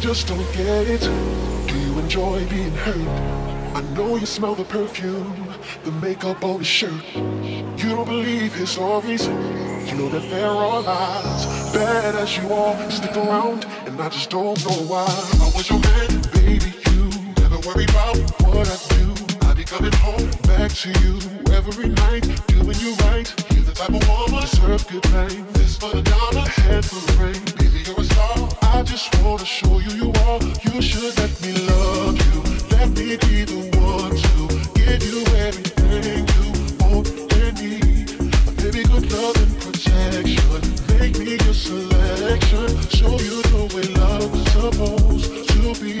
just don't get it. Do you enjoy being hurt? I know you smell the perfume, the makeup on his shirt. You don't believe his stories. You know that there are lies. Bad as you are, stick around, and I just don't know why. I was your man, baby. You never worry about what I do. I be coming home back to you every night, doing you right. You're the type of woman serve good night. This for the dollar, head for the rain. Baby, you're a star. I just wanna show you you are. You should let me love you. Let me be the one to give you everything you want and need. Baby, good love and protection. Make me your selection. Show you the way supposed to be.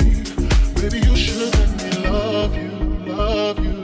Baby, you should let me love you, love you.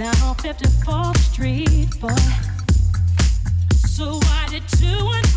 down on 54th Street, boy. So why did two and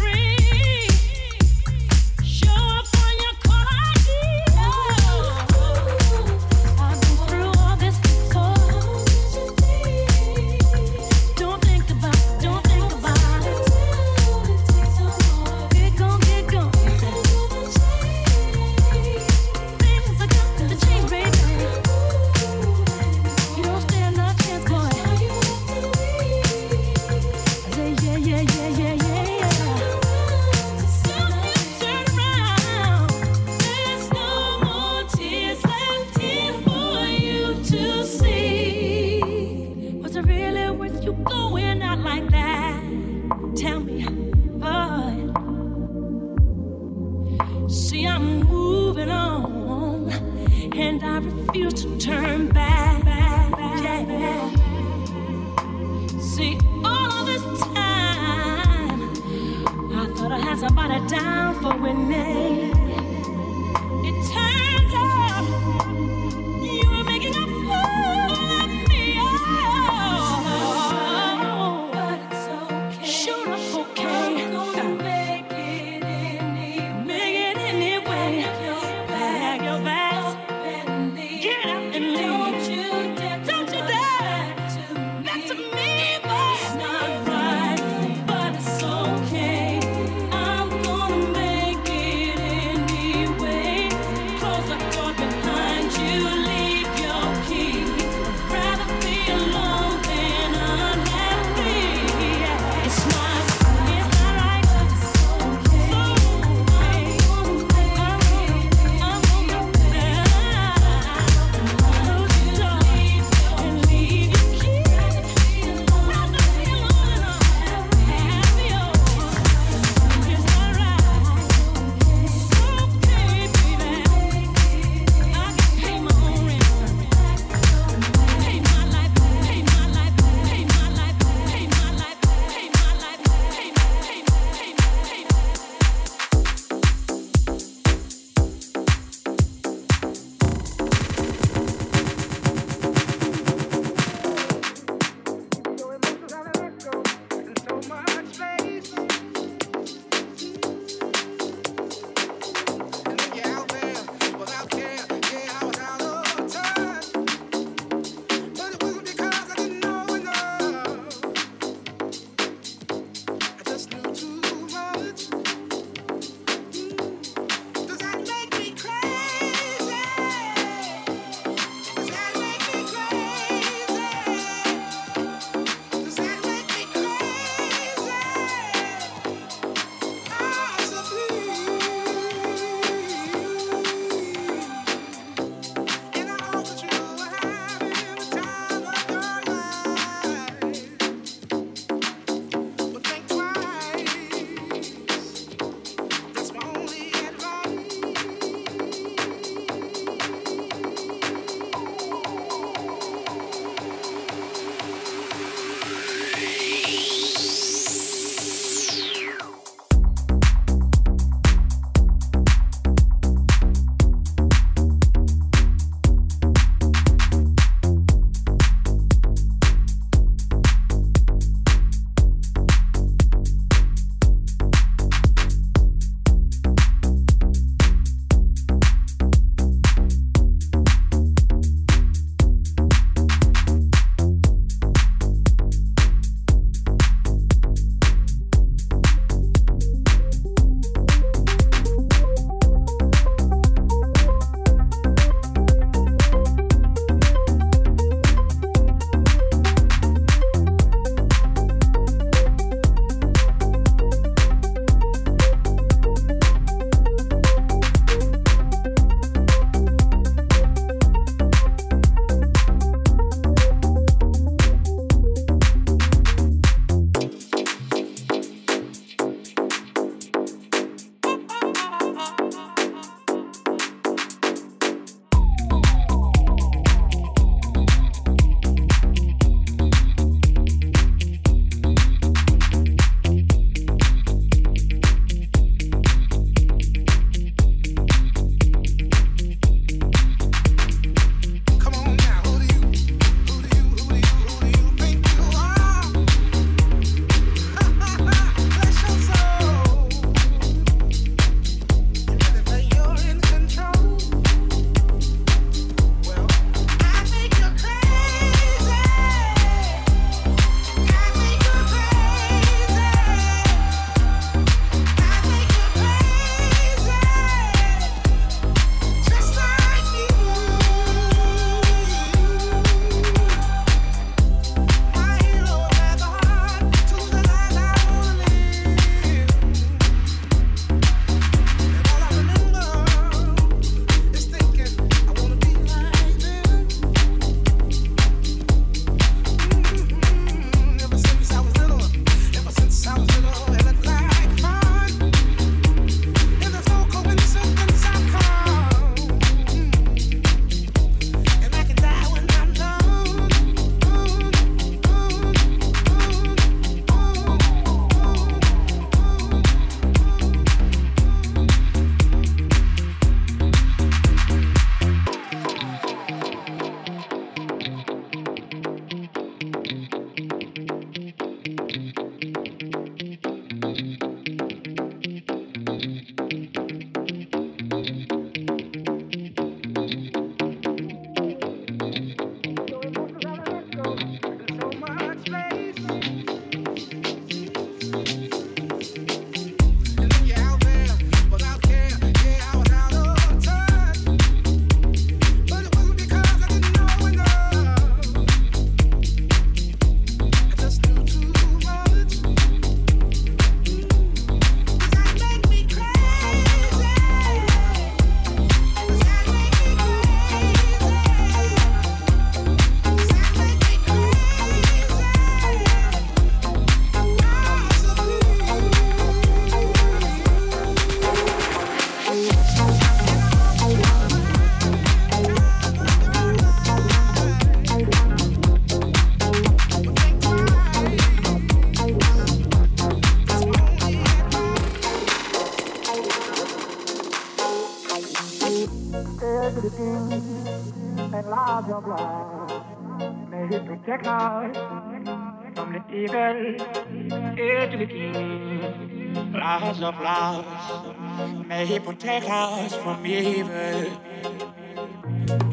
protect us from evil.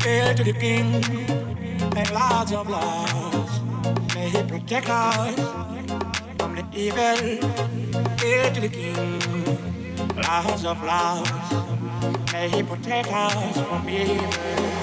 Hail to the king and laws of love. May He protect us from the evil. Hail to the king. Laws of love. May He protect us from evil.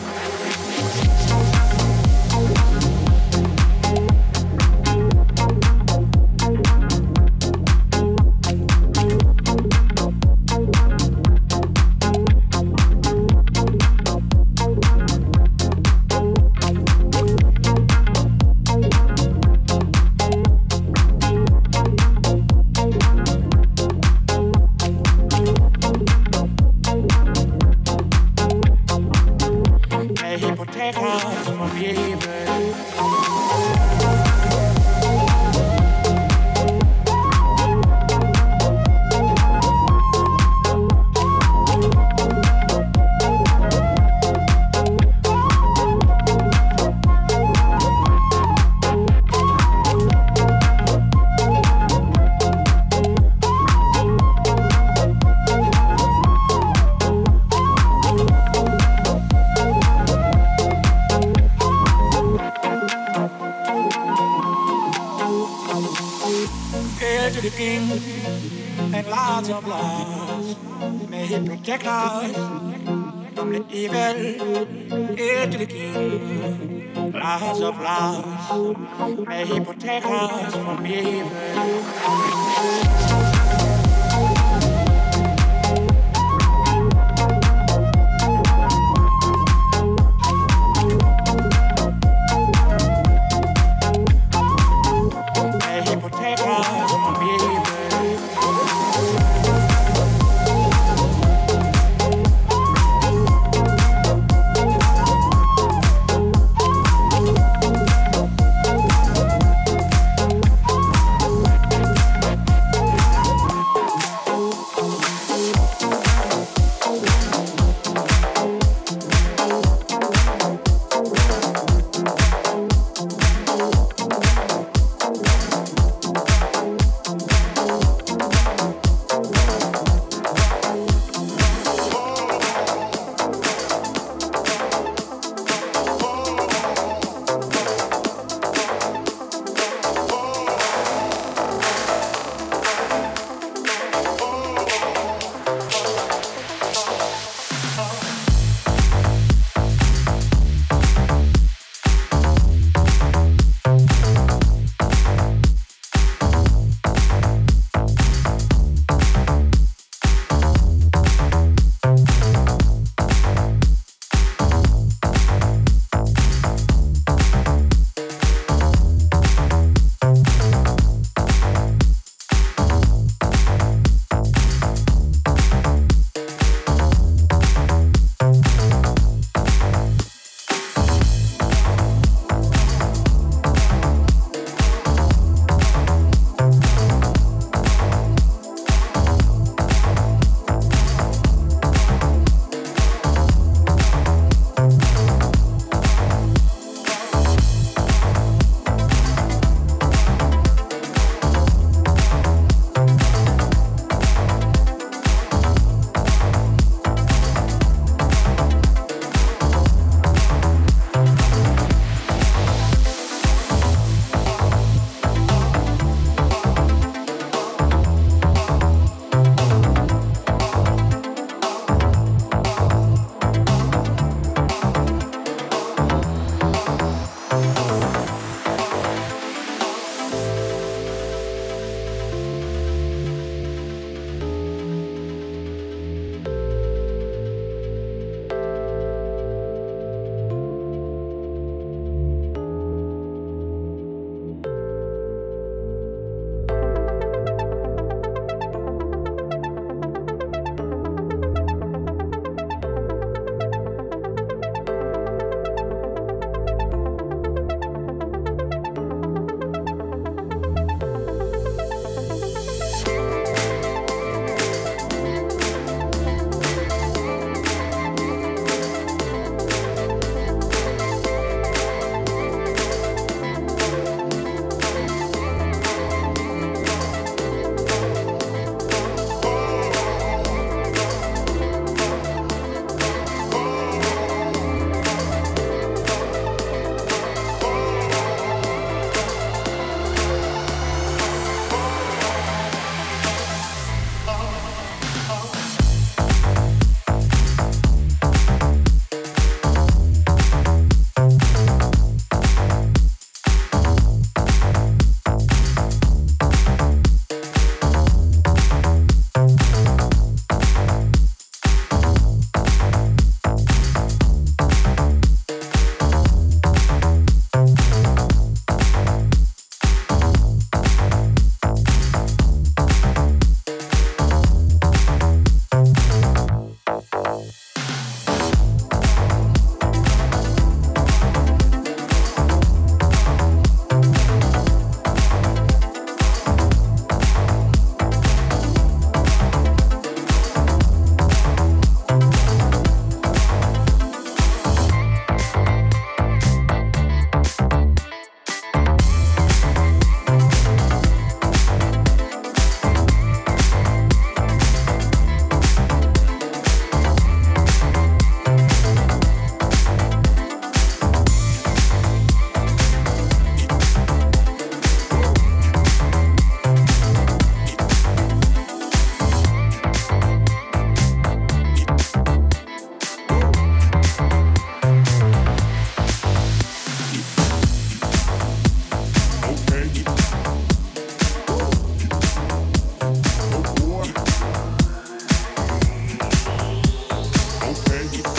okay.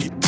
In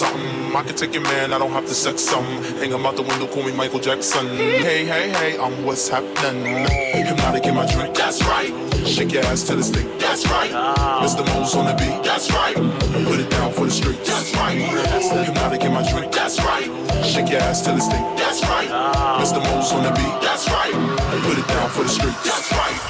something. I can take your man, I don't have to sex some. Hang him out the window, call me Michael Jackson. Hey, hey, hey, I'm what's happening. Hypnotic in my drink, that's right. Shake your ass to the stick, that's right. Mr. Mo's on the beat, that's right. Put it down for the street, that's right. Hypnotic in my drink, that's right. Shake your ass to the stick, that's right. Mr. Mo's on the beat, that's right. Put it down for the street, that's right.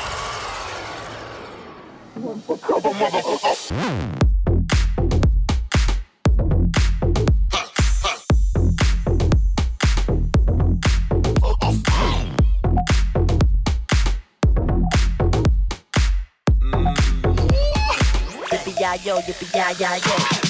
Yo, yippee yeah yeah yeah.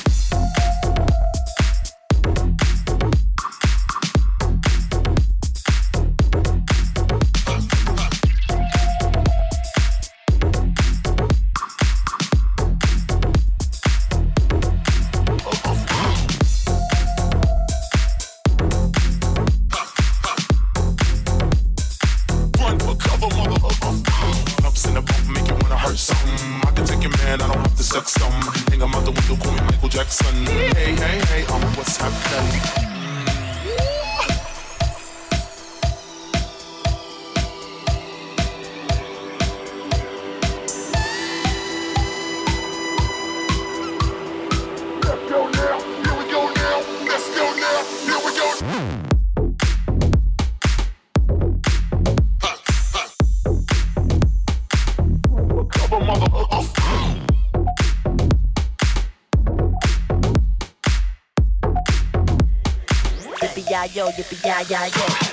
Yo, yippee yeah yeah yeah.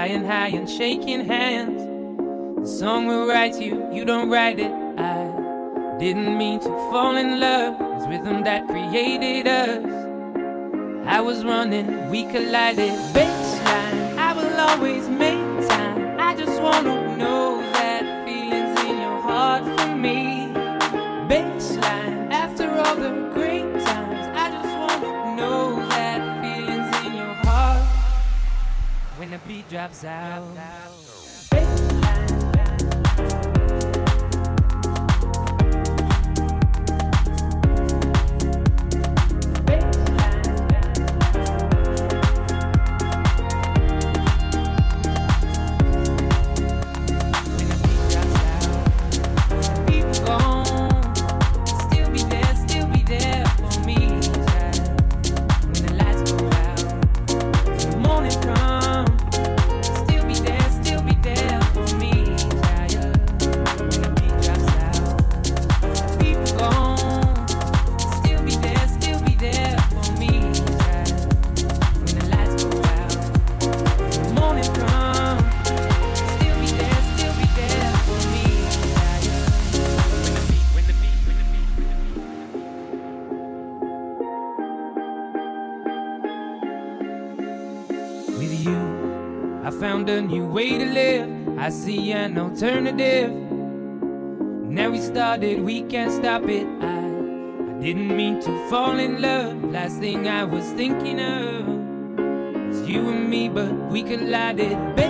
Flying high and shaking hands. The song will write you, you don't write it. I didn't mean to fall in love. It was rhythm that created us. I was running, we collided. Baseline, I will always drops out. an alternative. Now we started, we can't stop it. I, I didn't mean to fall in love. Last thing I was thinking of was you and me, but we collided. Baby.